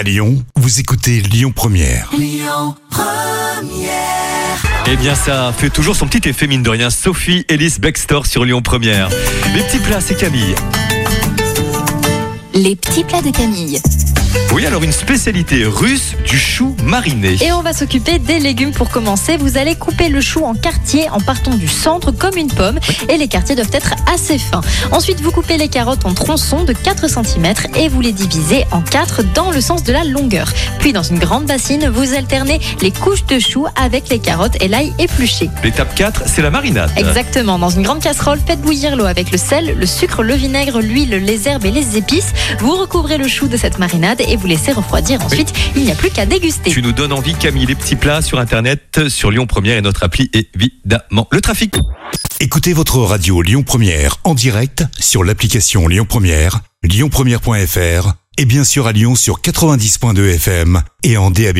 À Lyon, vous écoutez Lyon Première. Eh bien, ça fait toujours son petit effet, mine de rien. Sophie Ellis Bextor sur Lyon Première. Les petits plats, c'est Camille. Les petits plats de Camille. Oui, alors une spécialité russe du chou mariné. Et on va s'occuper des légumes pour commencer. Vous allez couper le chou en quartiers en partant du centre comme une pomme. Et les quartiers doivent être assez fins. Ensuite, vous coupez les carottes en tronçons de 4 cm et vous les divisez en 4 dans le sens de la longueur. Puis dans une grande bassine, vous alternez les couches de chou avec les carottes et l'ail épluché. L'étape 4, c'est la marinade. Exactement. Dans une grande casserole, faites bouillir l'eau avec le sel, le sucre, le vinaigre, l'huile, les herbes et les épices. Vous recouvrez le chou de cette marinade et vous laissez refroidir. Ensuite, il n'y a plus qu'à déguster. Tu nous donnes envie, Camille, les petits plats sur Internet, sur Lyon Première et notre appli, évidemment. Le trafic. Écoutez votre radio Lyon Première en direct sur l'application Lyon Première, lyonpremière.fr et bien sûr à Lyon sur 90.2 FM et en DAB+.